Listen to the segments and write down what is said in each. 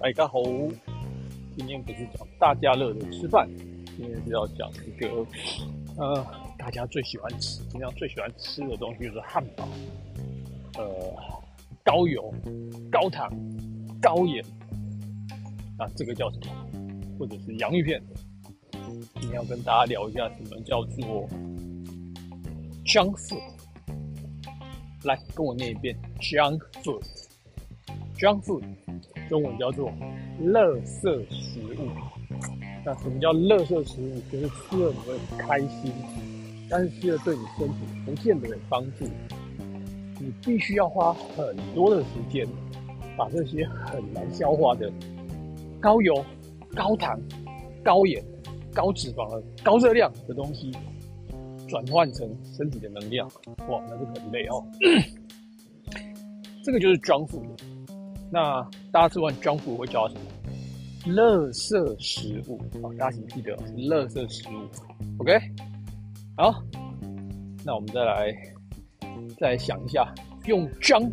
大家好，今天不是讲大家乐的吃饭，今天是要讲一个呃大家最喜欢吃、平常最喜欢吃的东西就是汉堡，呃高油、高糖、高盐啊，这个叫什么？或者是洋芋片。今天要跟大家聊一下什么叫做 junk food。来跟我念一遍 junk food，junk food。中文叫做“垃圾食物”。那什么叫“垃圾食物”？就是吃了你会开心，但是吃了对你身体不见得有帮助。你必须要花很多的时间，把这些很难消化的高油、高糖、高盐、高脂肪、高热量的东西，转换成身体的能量。哇，那是很累哦。这个就是装富的。那大家吃完 junk food 会叫什么？垃圾食物好，大家请记得是垃圾食物。OK，好，那我们再来再来想一下，用 junk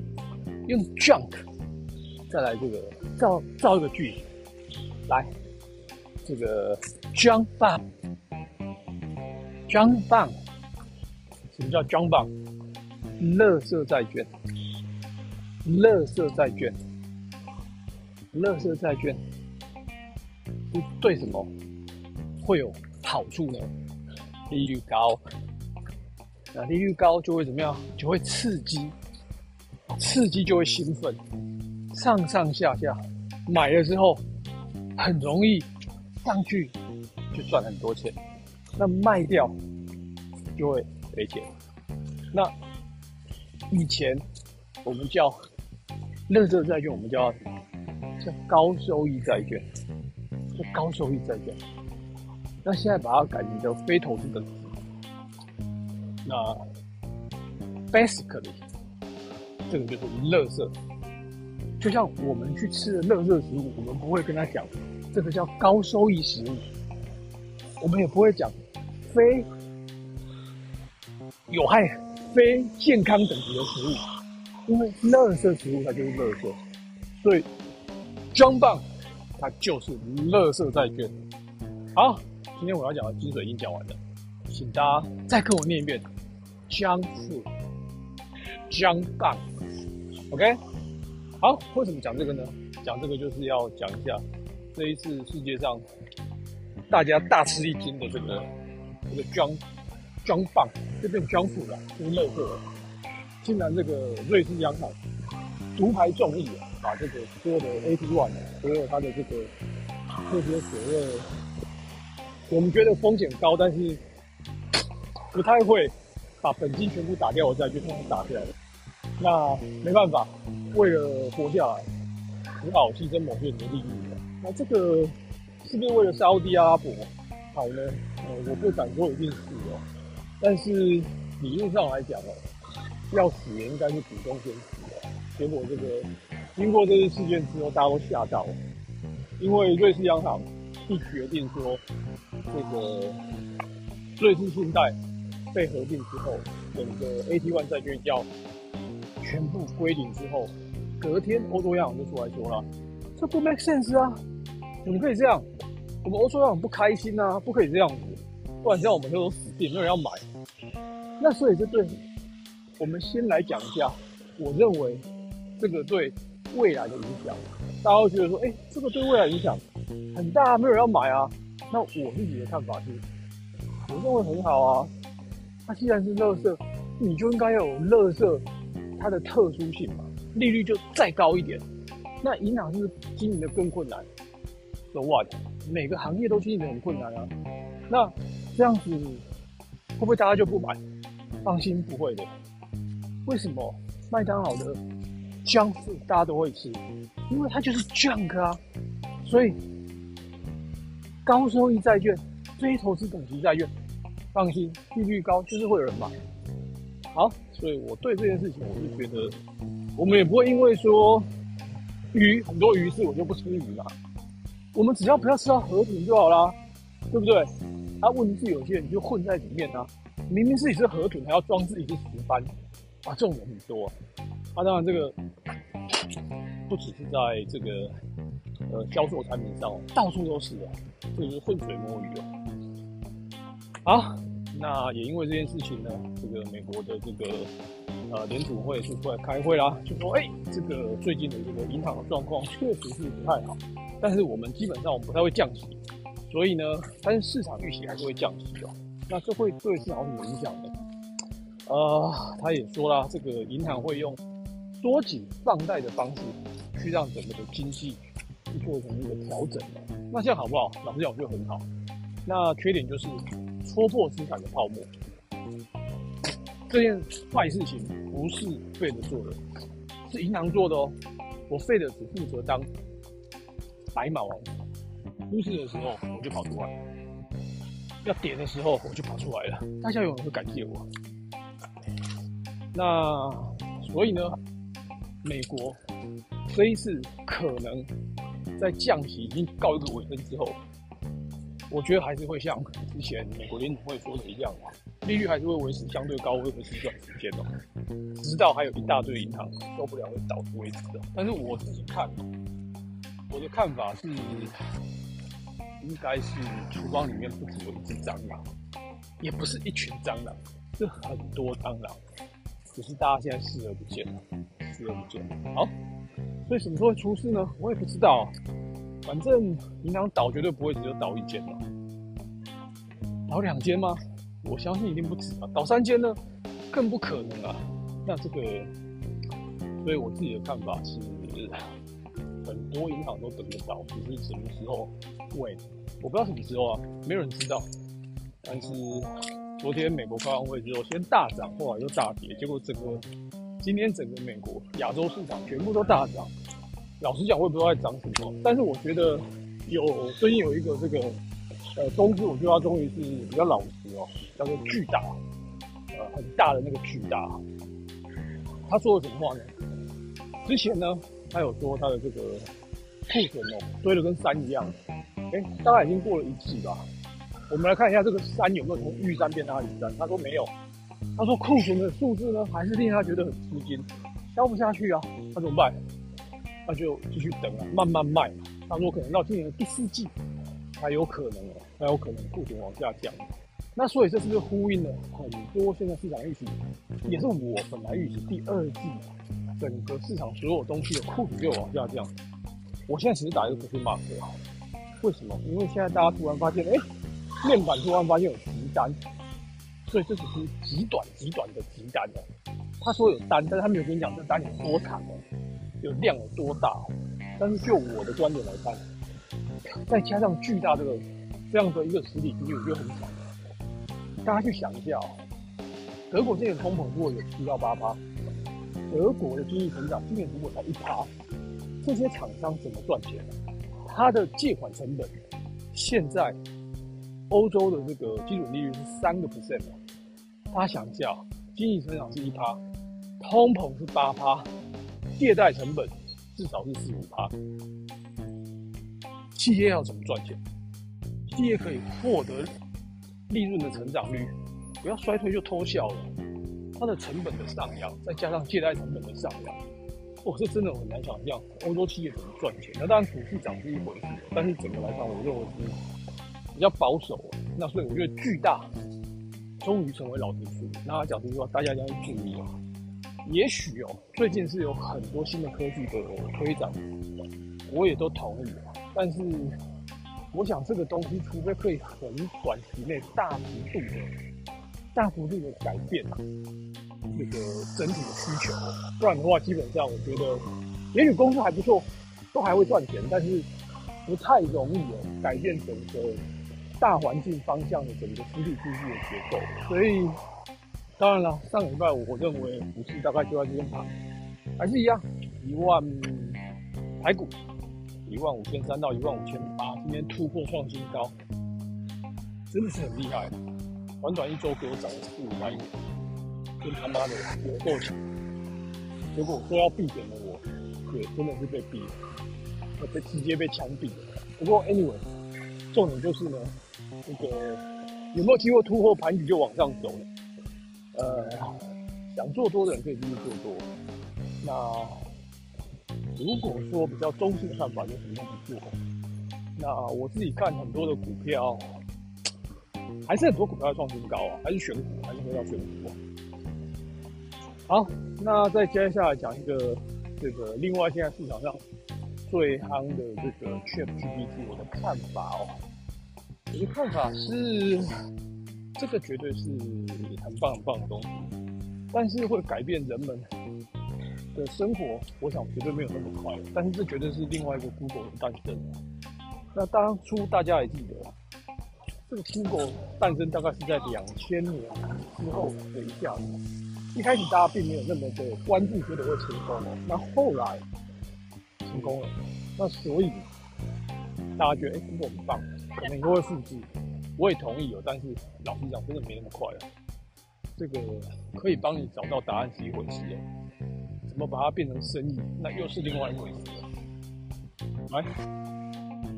用 junk 再来这个造造一个句子，来这个 junk bond，junk bond，什么叫 junk bond？垃圾债券，垃圾债券。乐色债券是对什么会有好处呢？利率高，那利率高就会怎么样？就会刺激，刺激就会兴奋，上上下下买了之后很容易上去就赚很多钱，那卖掉就会赔钱。那以前我们叫乐色债券，我们叫。叫高收益债券，叫高收益债券。那现在把它改名叫非投资等级。那 basically 这个就是垃圾。就像我们去吃的垃圾食物，我们不会跟他讲这个叫高收益食物，我们也不会讲非有害、非健康等级的食物，因为垃圾食物它就是垃圾，所以。装棒，它就是乐色债券。好，今天我要讲的精髓已经讲完了，请大家再跟我念一遍：江富、江棒。OK，好，为什么讲这个呢？讲这个就是要讲一下这一次世界上大家大吃一惊的这个这个装装棒，就变装富了，就是乐色，竟然这个瑞士央行独排众议啊！把这个所有的 AT One，所有它的这个这些所谓，我们觉得风险高，但是不太会把本金全部打掉我再去，通通打下来。那没办法，为了活下来，只好牺牲某些人的利益。那这个是不是为了沙地阿拉伯好呢？呃，我不敢说一定是哦，但是理论上来讲哦，要死也应该是股东先死。结果这个。经过这次事件之后，大家都吓到了，因为瑞士央行一决定说，这个瑞士信贷被合并之后，整个 AT One 债券要全部归零之后，隔天欧洲央行就出来说了，这不 make sense 啊，怎么可以这样？我们欧洲央行不开心啊，不可以这样子，不然这样我们就都死定，没有人要买。那所以这对，我们先来讲一下，我认为这个对。未来的影响，大家会觉得说，哎，这个对未来影响很大，没有人要买啊。那我自己的看法是，我认为很好啊。它既然是乐色，你就应该有乐色它的特殊性嘛，利率就再高一点。那银行是经营的更困难，so what？每个行业都经营的很困难啊。那这样子会不会大家就不买？放心，不会的。为什么麦当劳的？junk 大家都会吃，因为它就是 junk 啊，所以高收益债券、非投资等级债券，放心，利率高就是会有人买。好，所以我对这件事情，我是觉得，我们也不会因为说鱼很多鱼是我就不吃鱼嘛，我们只要不要吃到河豚就好啦，对不对？啊，问题是有些人就混在里面啊，明明自己是河豚，还要装自己是石斑，啊，这种人很多。啊当然这个不只是在这个呃销售产品上，到处都是哦，这就是浑水摸鱼哦。好，那也因为这件事情呢，这个美国的这个呃联储会是出来开会啦，就说哎，这个最近的这个银行的状况确实是不太好，但是我们基本上我们不太会降息，所以呢，但是市场预期还是会降息哦。那这会对市场有什么影响呢？呃，他也说了，这个银行会用缩紧放贷的方式，去让整个的经济去做成一个调整。那这样好不好？老实讲，我觉得很好。那缺点就是戳破资产的泡沫。这件坏事情不是费德做的，是银行做的哦。我费德只负责当白马王，出事的时候我就跑出来，要跌的时候我就跑出来了。大家有人会感谢我。那所以呢，美国这一次可能在降息已经告一个尾声之后，我觉得还是会像之前美国联储会说的一样，利率还是会维持相对高，位维持一段时间哦，直到还有一大堆银行受不了会倒为止的。但是我自己看，我的看法是，应该是厨房里面不止有一只蟑螂，也不是一群蟑螂，是很多蟑螂。只是大家现在视而不见了，视而不见。好，所以什么时候会出事呢？我也不知道。反正银行倒绝对不会只有倒一间嘛，倒两间吗？我相信一定不止啊。倒三间呢，更不可能啊。那这个，所以我自己的看法是，很多银行都等得到，只是什么时候？会，我不知道什么时候啊，没有人知道。但是。昨天美国开完会之后，先大涨，后来又大跌，结果整个今天整个美国亚洲市场全部都大涨。老实讲，我也不知道在涨什么，但是我觉得有最近有一个这个呃东芝，我觉得它终于是比较老实哦，叫做巨大，呃很大的那个巨大。他说了什么话呢？之前呢，他有说他的这个库存哦堆得跟山一样，哎，大概已经过了一季吧。我们来看一下这个山有没有从玉山变阿里山。他说没有，他说库存的数字呢还是令他觉得很吃惊，销不下去啊，那怎么办？那就继续等啊，慢慢卖。他说可能到今年的第四季才有可能哦，才有可能库存往下降。那所以这是不是呼应了很多现在市场预期，也是我本来预期第二季整个市场所有东西的库存就往下降。我现在只是打一个不是马克啊，为什么？因为现在大家突然发现，哎。面板突然发现有急单，所以这只是极短极短的极单哦。他说有单，但是他没有跟你讲这单有多长哦，有量有多大哦。但是就我的观点来看，再加上巨大这个这样的一个实体经济，我觉得很强。大家去想一下哦，德国今年通膨如果有七到八趴，德国的经济成长今年如果才一趴，这些厂商怎么赚钱？他的借款成本现在。欧洲的这个基准利率是三个 percent 哦，大家想一下，经济成长是一趴，通膨是八趴，借贷成本至少是四五趴，企业要怎么赚钱？企业可以获得利润的成长率，不要衰退就偷笑了。它的成本的上扬，再加上借贷成本的上扬，我是真的很难想象欧洲企业怎么赚钱。那当然股市涨是一回事，但是整个来看，我认为是。比较保守，那所以我觉得巨大终于成为老实书。那他讲这句话，大家一定要注意哦。也许哦，最近是有很多新的科技的推展，我也都同意。但是我想这个东西，除非可以很短期内大幅度的、大幅度的改变这个整体的需求，不然的话，基本上我觉得，也许公司还不错，都还会赚钱，但是不太容易哦改变整个。大环境方向的整个实体经济的结构，所以当然了，上礼拜我认为股市大概就在这边盘，还是一样，一万排骨一万五千三到一万五千八，今天突破创新高，真的是很厉害，短短一周给我涨了四五百点，真他妈的有够强。结果说要避险的我，也真的是被逼了，被直接被枪毙了。不过 anyway，重点就是呢。这个有没有机会突破盘底就往上走？呃，想做多的人可以继续做多。那如果说比较中性的看法，就什么都不做。那我自己看很多的股票，还是很多股票创新高啊，还是选股，还是会要选股啊。好，那再接下来讲一个这个另外现在市场上最夯的这个 ChatGPT，我的看法哦。我的看法是，这个绝对是很棒很棒的东西，但是会改变人们的生活，我想绝对没有那么快。但是这绝对是另外一个 Google 的诞生。那当初大家也记得，这个 Google 诞生大概是在两千年之后的一下子。一开始大家并没有那么的关注，觉得会成功。那后来成功了，那所以大家觉得哎，Google 很棒，可能都会复制。我也同意哦，但是老实讲，真的没那么快啊。这个可以帮你找到答案是一回事哦，怎么把它变成生意，那又是另外一回事了。来，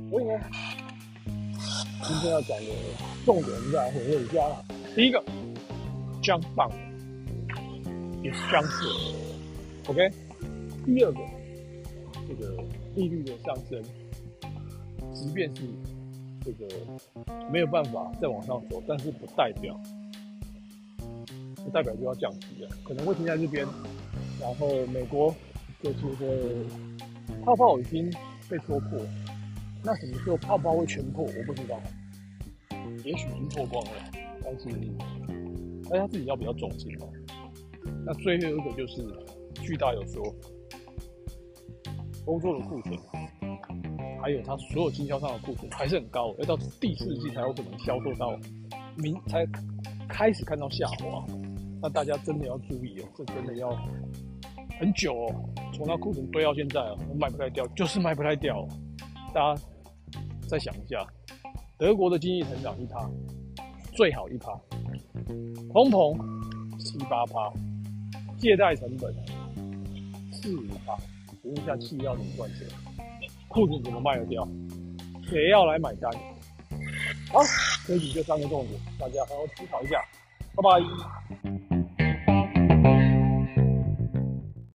所以呢，今天要讲的重点，我们再来回味一下。第一个，姜棒。也是相似，OK。第二个，这个利率的上升，即便是这个没有办法再往上走，但是不代表不代表就要降息了，可能会停在这边。然后美国就是会泡泡已经被戳破，那什么时候泡泡会全破，我不知道。也许已经破光了，但是大家自己要比较重视嘛。那最后一个就是巨大有说，工作的库存，还有它所有经销商的库存还是很高，要到第四季才有可能销售到明才开始看到下滑。那大家真的要注意哦，这真的要很久哦，从那库存堆到现在哦，卖不太掉，就是卖不太掉。大家再想一下，德国的经济成长一趴，最好一趴，通膨七八趴。借贷成本四五趴，问一下，气要怎么赚钱？裤子怎么卖得掉？谁要来买单？好，这集就三个重点，大家好好思考一下，拜拜。